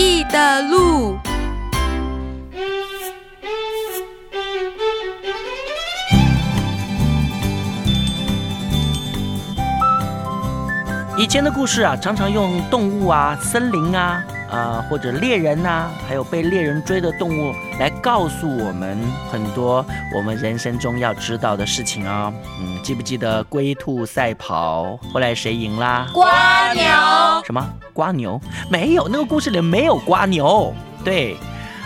意的路。以前的故事啊，常常用动物啊、森林啊、呃或者猎人呐、还有被猎人追的动物来告诉我们很多我们人生中要知道的事情哦。嗯，记不记得龟兔赛跑？后来谁赢啦？瓜牛，什么瓜牛？没有，那个故事里没有瓜牛。对，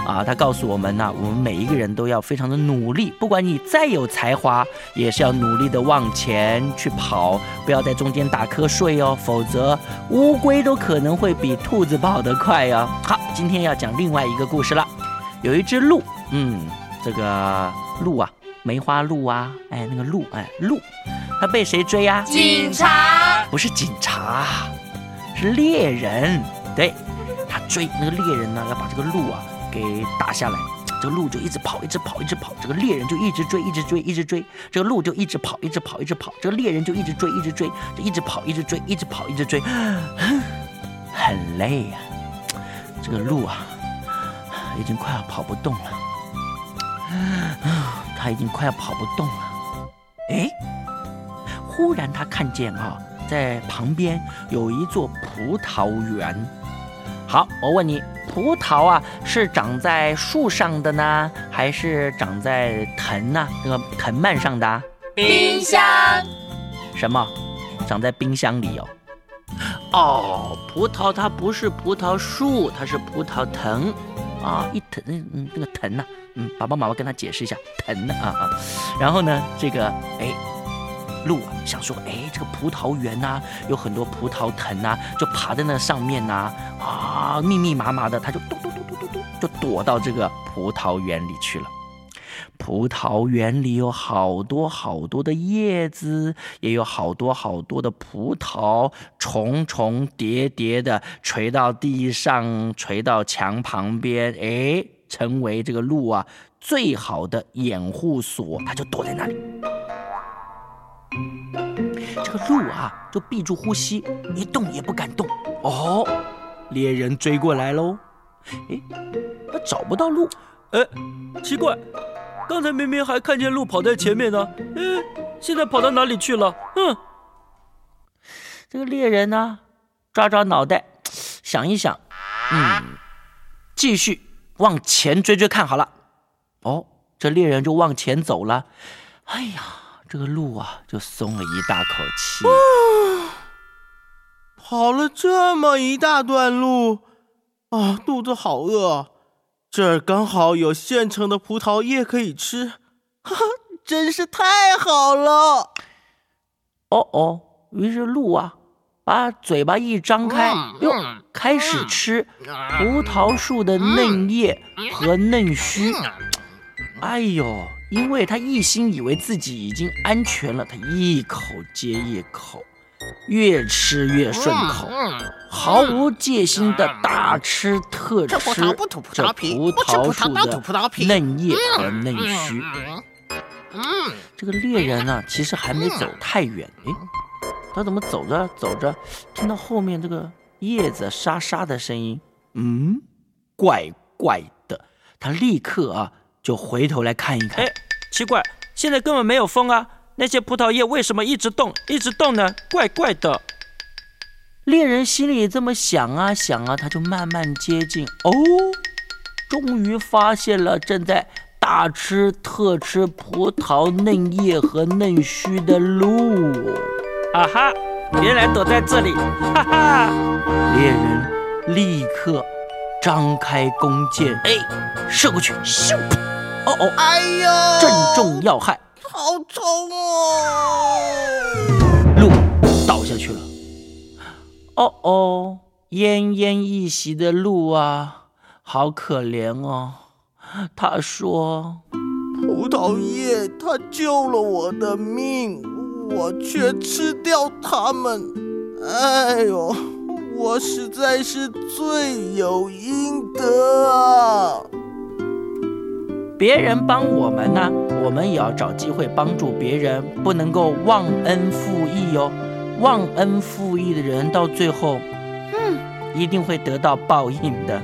啊，他告诉我们呢、我们每一个人都要非常的努力，不管你再有才华，也是要努力的往前去跑，不要在中间打瞌睡哦，否则乌龟都可能会比兔子跑得快哦。好，今天要讲另外一个故事了，有一只鹿，嗯，这个鹿啊，梅花鹿啊，哎，那个鹿，哎，鹿，它被谁追啊？警察，不是警察，是猎人。对，他追那个猎人呢，要把这个鹿啊给打下来。这个鹿就一直跑，一直跑，一直跑。这个猎人就一直追，一直追，一直追。这个鹿就一直跑，一直跑，一直跑。这个猎人就一直追，一直追，就一直跑，一直追，一直跑，一直追，很累呀、这个鹿啊，已经快要跑不动了。他已经快要跑不动了。哎，忽然他看见啊，在旁边有一座葡萄园。好，我问你，葡萄啊是长在树上的呢，还是长在藤呢、那个藤蔓上的、啊？冰箱，什么？长在冰箱里哦。哦，葡萄它不是葡萄树，它是葡萄藤啊，一藤嗯嗯那个藤呢、嗯，爸爸妈妈跟他解释一下藤呢啊啊。然后呢，这个哎。啊，想说，哎，这个葡萄园呐、有很多葡萄藤呐、就爬在那上面呐、啊，密密麻麻的，它就嘟嘟嘟嘟嘟嘟，就躲到这个葡萄园里去了。葡萄园里有好多好多的叶子，也有好多好多的葡萄，重重叠叠的垂到地上，垂到墙旁边，哎，成为这个鹿啊最好的掩护所，它就躲在那里。这个鹿啊，就闭住呼吸，一动也不敢动。哦，猎人追过来喽！哎，他找不到鹿，哎，奇怪，刚才明明还看见鹿跑在前面呢，哎，现在跑到哪里去了？嗯，这个猎人呢，抓抓脑袋，想一想，嗯，继续往前追追看好了。哦，这猎人就往前走了。哎呀，这个鹿啊，就松了一大口气。跑了这么一大段路，啊，肚子好饿。这儿刚好有现成的葡萄叶可以吃，哈哈，真是太好了！哦哦，于是鹿啊，把嘴巴一张开，哟，开始吃葡萄树的嫩叶和嫩须。哎呦，因为他一心以为自己已经安全了，他一口接一口，越吃越顺口，毫无戒心的大吃特吃这葡萄不吐葡萄皮不吃葡萄树萄倒吐葡萄的皮嫩叶和嫩须。嗯，这个猎人呢，其实还没走太远，诶，他怎么走着走着，听到后面这个叶子沙沙的声音，嗯，怪怪的，他立刻啊就回头来看一看。哎，，奇怪，现在根本没有风啊，那些葡萄叶为什么一直动，一直动呢？怪怪的。猎人心里这么想啊想啊，他就慢慢接近，哦，终于发现了正在大吃特吃葡萄嫩叶和嫩须的鹿。啊哈，原来躲在这里，哈哈。猎人立刻张开弓箭，哎，射过去，咻！哦哦，哎呦，正中要害，好痛哦！鹿倒下去了。哦哦，奄奄一息的鹿啊，好可怜哦。他说葡萄叶它救了我的命，我却吃掉它们。哎呦，我实在是罪有应得啊！：“别人帮我们呢，我们也要找机会帮助别人，不能够忘恩负义哦。忘恩负义的人，到最后，嗯，一定会得到报应的。